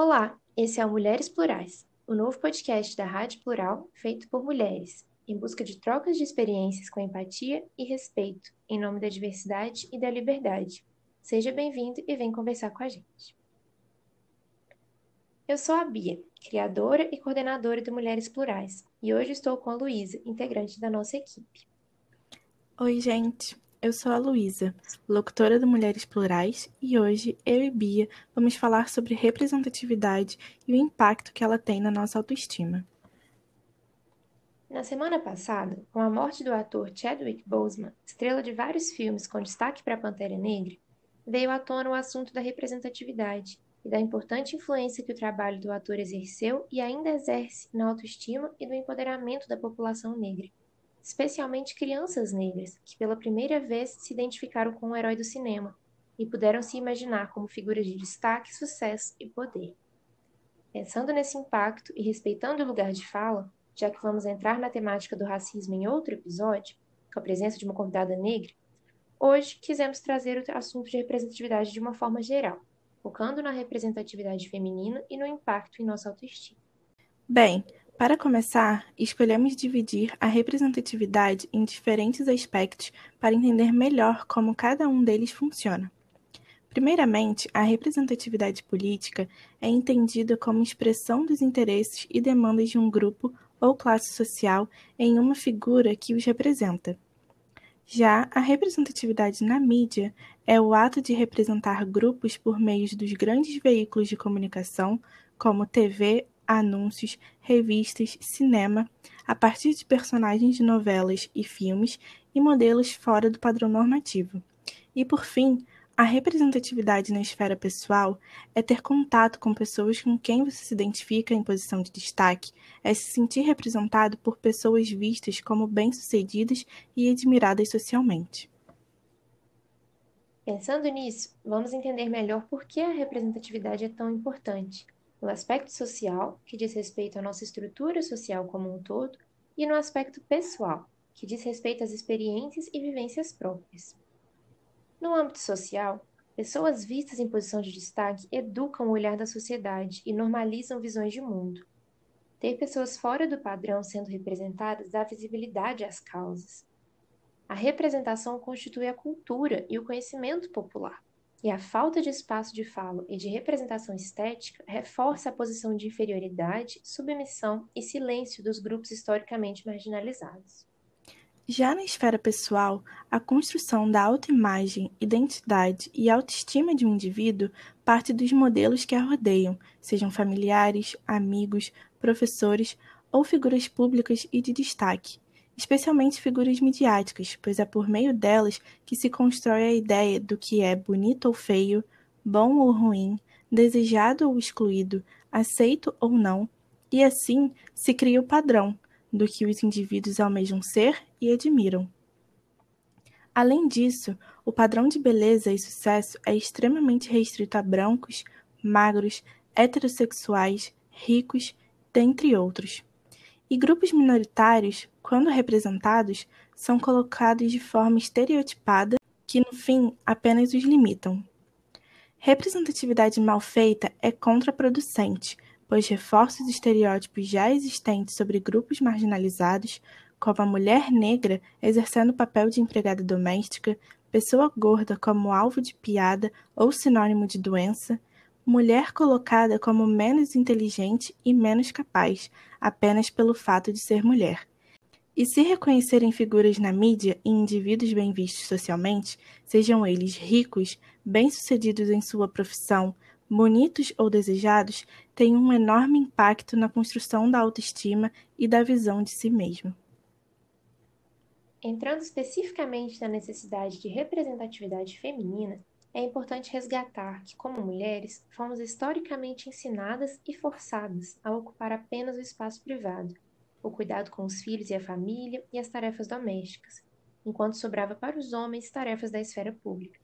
Olá, esse é o Mulheres Plurais, o novo podcast da Rádio Plural feito por mulheres, em busca de trocas de experiências com empatia e respeito, em nome da diversidade e da liberdade. Seja bem-vindo e vem conversar com a gente. Eu sou a Bia, criadora e coordenadora do Mulheres Plurais, e hoje estou com a Luísa, integrante da nossa equipe. Oi, gente. Eu sou a Luísa, locutora do Mulheres Plurais, e hoje eu e Bia vamos falar sobre representatividade e o impacto que ela tem na nossa autoestima. Na semana passada, com a morte do ator Chadwick Boseman, estrela de vários filmes com destaque para a Pantera Negra, veio à tona o assunto da representatividade e da importante influência que o trabalho do ator exerceu e ainda exerce na autoestima e no empoderamento da população negra especialmente crianças negras, que pela primeira vez se identificaram com o herói do cinema e puderam se imaginar como figuras de destaque, sucesso e poder. Pensando nesse impacto e respeitando o lugar de fala, já que vamos entrar na temática do racismo em outro episódio, com a presença de uma convidada negra, hoje quisemos trazer o assunto de representatividade de uma forma geral, focando na representatividade feminina e no impacto em nossa autoestima. Bem, para começar, escolhemos dividir a representatividade em diferentes aspectos para entender melhor como cada um deles funciona. Primeiramente, a representatividade política é entendida como expressão dos interesses e demandas de um grupo ou classe social em uma figura que os representa. Já a representatividade na mídia é o ato de representar grupos por meio dos grandes veículos de comunicação, como TV anúncios, revistas, cinema, a partir de personagens de novelas e filmes e modelos fora do padrão normativo. E, por fim, a representatividade na esfera pessoal é ter contato com pessoas com quem você se identifica em posição de destaque, é se sentir representado por pessoas vistas como bem-sucedidas e admiradas socialmente. Pensando nisso, vamos entender melhor por que a representatividade é tão importante no aspecto social, que diz respeito à nossa estrutura social como um todo, e no aspecto pessoal, que diz respeito às experiências e vivências próprias. No âmbito social, pessoas vistas em posição de destaque educam o olhar da sociedade e normalizam visões de mundo. Ter pessoas fora do padrão sendo representadas dá visibilidade às causas. A representação constitui a cultura e o conhecimento popular. E a falta de espaço de fala e de representação estética reforça a posição de inferioridade, submissão e silêncio dos grupos historicamente marginalizados. Já na esfera pessoal, a construção da autoimagem, identidade e autoestima de um indivíduo parte dos modelos que a rodeiam, sejam familiares, amigos, professores ou figuras públicas e de destaque, especialmente figuras midiáticas, pois é por meio delas que se constrói a ideia do que é bonito ou feio, bom ou ruim, desejado ou excluído, aceito ou não, e assim se cria o padrão do que os indivíduos almejam ser e admiram. Além disso, o padrão de beleza e sucesso é extremamente restrito a brancos, magros, heterossexuais, ricos, dentre outros. E grupos minoritários, quando representados, são colocados de forma estereotipada que, no fim, apenas os limitam. Representatividade mal feita é contraproducente, pois reforça os estereótipos já existentes sobre grupos marginalizados, como a mulher negra exercendo o papel de empregada doméstica, pessoa gorda como alvo de piada ou sinônimo de doença, mulher colocada como menos inteligente e menos capaz, apenas pelo fato de ser mulher. E se reconhecerem figuras na mídia e indivíduos bem vistos socialmente, sejam eles ricos, bem-sucedidos em sua profissão, bonitos ou desejados, tem um enorme impacto na construção da autoestima e da visão de si mesmo. Entrando especificamente na necessidade de representatividade feminina, é importante resgatar que, como mulheres, fomos historicamente ensinadas e forçadas a ocupar apenas o espaço privado, o cuidado com os filhos e a família e as tarefas domésticas, enquanto sobrava para os homens tarefas da esfera pública.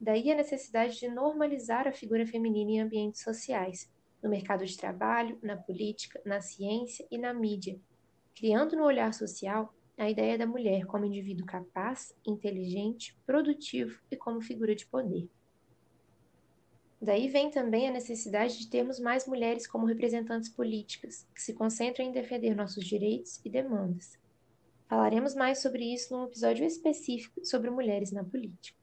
Daí a necessidade de normalizar a figura feminina em ambientes sociais, no mercado de trabalho, na política, na ciência e na mídia, criando no olhar social a ideia da mulher como indivíduo capaz, inteligente, produtivo e como figura de poder. Daí vem também a necessidade de termos mais mulheres como representantes políticas, que se concentram em defender nossos direitos e demandas. Falaremos mais sobre isso num episódio específico sobre mulheres na política.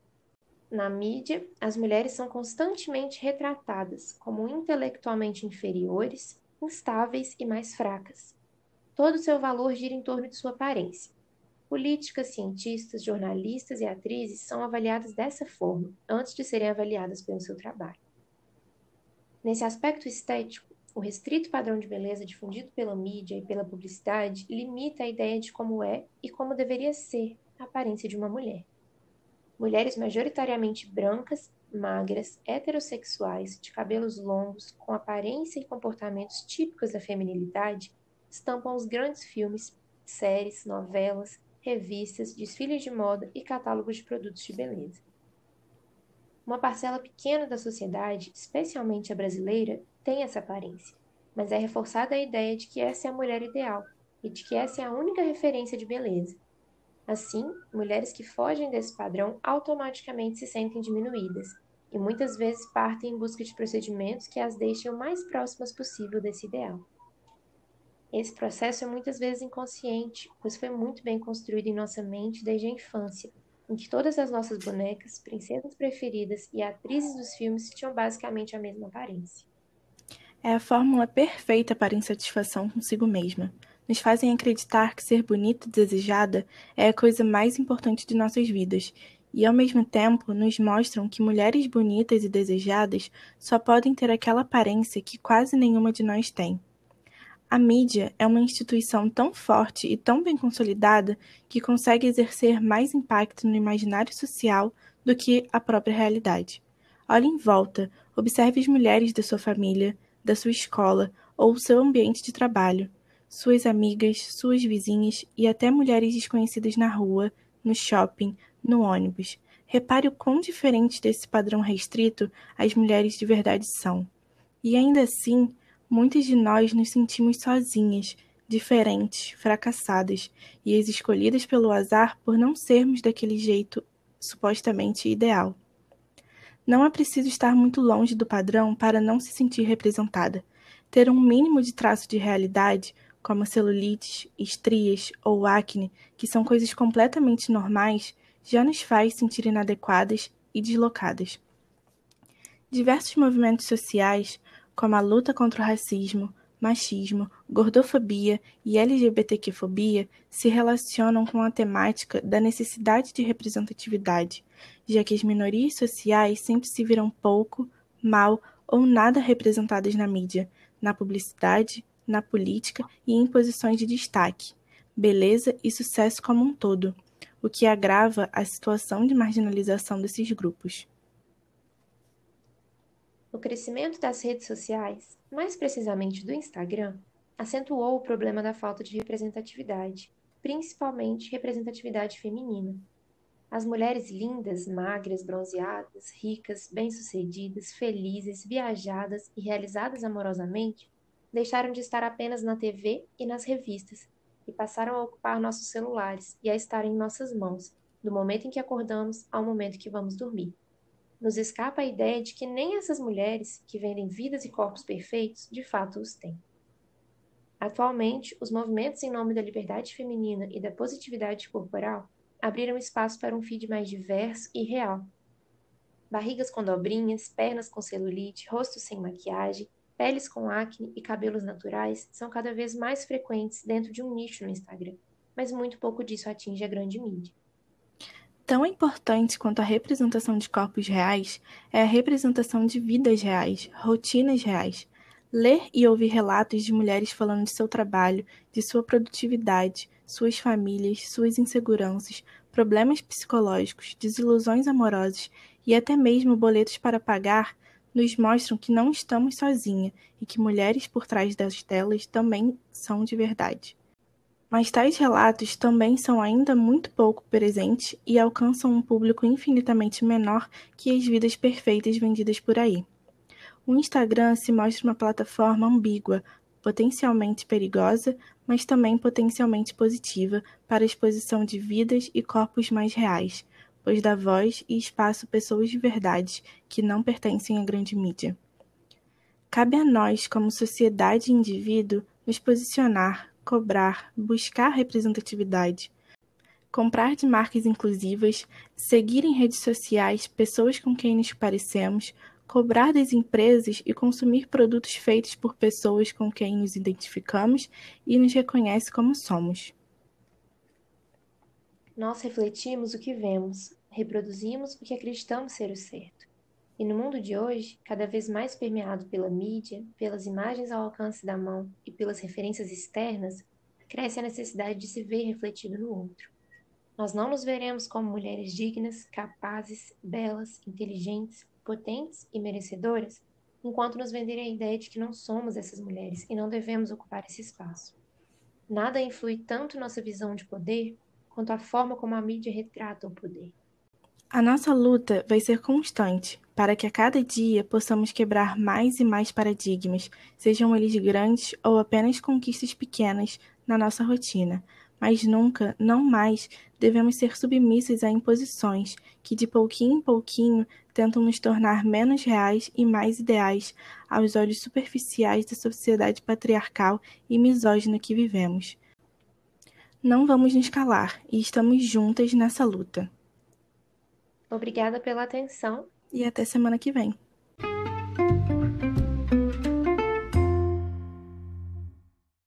Na mídia, as mulheres são constantemente retratadas como intelectualmente inferiores, instáveis e mais fracas. Todo o seu valor gira em torno de sua aparência. Políticas, cientistas, jornalistas e atrizes são avaliadas dessa forma, antes de serem avaliadas pelo seu trabalho. Nesse aspecto estético, o restrito padrão de beleza difundido pela mídia e pela publicidade limita a ideia de como é e como deveria ser a aparência de uma mulher. Mulheres majoritariamente brancas, magras, heterossexuais, de cabelos longos, com aparência e comportamentos típicos da feminilidade, estampam os grandes filmes, séries, novelas, revistas, desfiles de moda e catálogos de produtos de beleza. Uma parcela pequena da sociedade, especialmente a brasileira, tem essa aparência, mas é reforçada a ideia de que essa é a mulher ideal e de que essa é a única referência de beleza. Assim, mulheres que fogem desse padrão automaticamente se sentem diminuídas e muitas vezes partem em busca de procedimentos que as deixem o mais próximas possível desse ideal. Esse processo é muitas vezes inconsciente, pois foi muito bem construído em nossa mente desde a infância em que todas as nossas bonecas, princesas preferidas e atrizes dos filmes tinham basicamente a mesma aparência. É a fórmula perfeita para insatisfação consigo mesma. Nos fazem acreditar que ser bonita e desejada é a coisa mais importante de nossas vidas, e ao mesmo tempo nos mostram que mulheres bonitas e desejadas só podem ter aquela aparência que quase nenhuma de nós tem. A mídia é uma instituição tão forte e tão bem consolidada que consegue exercer mais impacto no imaginário social do que a própria realidade. Olhe em volta, observe as mulheres da sua família, da sua escola ou seu ambiente de trabalho, suas amigas, suas vizinhas e até mulheres desconhecidas na rua, no shopping, no ônibus. Repare o quão diferente desse padrão restrito as mulheres de verdade são. E ainda assim, Muitas de nós nos sentimos sozinhas, diferentes, fracassadas e as escolhidas pelo azar por não sermos daquele jeito supostamente ideal. Não é preciso estar muito longe do padrão para não se sentir representada. Ter um mínimo de traço de realidade, como celulites, estrias ou acne, que são coisas completamente normais, já nos faz sentir inadequadas e deslocadas. Diversos movimentos sociais, como a luta contra o racismo, machismo, gordofobia e LGBTQ-fobia, se relacionam com a temática da necessidade de representatividade, já que as minorias sociais sempre se viram pouco, mal ou nada representadas na mídia, na publicidade, na política e em posições de destaque, beleza e sucesso como um todo, o que agrava a situação de marginalização desses grupos. O crescimento das redes sociais, mais precisamente do Instagram, acentuou o problema da falta de representatividade, principalmente representatividade feminina. As mulheres lindas, magras, bronzeadas, ricas, bem-sucedidas, felizes, viajadas e realizadas amorosamente deixaram de estar apenas na TV e nas revistas e passaram a ocupar nossos celulares e a estar em nossas mãos, do momento em que acordamos ao momento que vamos dormir nos escapa a ideia de que nem essas mulheres, que vendem vidas e corpos perfeitos, de fato os têm. Atualmente, os movimentos em nome da liberdade feminina e da positividade corporal abriram espaço para um feed mais diverso e real. Barrigas com dobrinhas, pernas com celulite, rostos sem maquiagem, peles com acne e cabelos naturais são cada vez mais frequentes dentro de um nicho no Instagram, mas muito pouco disso atinge a grande mídia. Tão importante quanto a representação de corpos reais é a representação de vidas reais, rotinas reais. Ler e ouvir relatos de mulheres falando de seu trabalho, de sua produtividade, suas famílias, suas inseguranças, problemas psicológicos, desilusões amorosas e até mesmo boletos para pagar nos mostram que não estamos sozinhas e que mulheres por trás das telas também são de verdade. Mas tais relatos também são ainda muito pouco presentes e alcançam um público infinitamente menor que as vidas perfeitas vendidas por aí. O Instagram se mostra uma plataforma ambígua, potencialmente perigosa, mas também potencialmente positiva para a exposição de vidas e corpos mais reais, pois dá voz e espaço a pessoas de verdade que não pertencem à grande mídia. Cabe a nós, como sociedade e indivíduo, nos posicionar, cobrar, buscar representatividade, comprar de marcas inclusivas, seguir em redes sociais pessoas com quem nos parecemos, cobrar das empresas e consumir produtos feitos por pessoas com quem nos identificamos e nos reconhece como somos. Nós refletimos o que vemos, reproduzimos o que acreditamos ser o certo. E no mundo de hoje, cada vez mais permeado pela mídia, pelas imagens ao alcance da mão e pelas referências externas, cresce a necessidade de se ver refletido no outro. Nós não nos veremos como mulheres dignas, capazes, belas, inteligentes, potentes e merecedoras, enquanto nos venderem a ideia de que não somos essas mulheres e não devemos ocupar esse espaço. Nada influi tanto nossa visão de poder quanto a forma como a mídia retrata o poder. A nossa luta vai ser constante para que a cada dia possamos quebrar mais e mais paradigmas, sejam eles grandes ou apenas conquistas pequenas na nossa rotina. Mas nunca, não mais, devemos ser submissos a imposições que, de pouquinho em pouquinho, tentam nos tornar menos reais e mais ideais aos olhos superficiais da sociedade patriarcal e misógina que vivemos. Não vamos nos calar e estamos juntas nessa luta. Obrigada pela atenção e até semana que vem.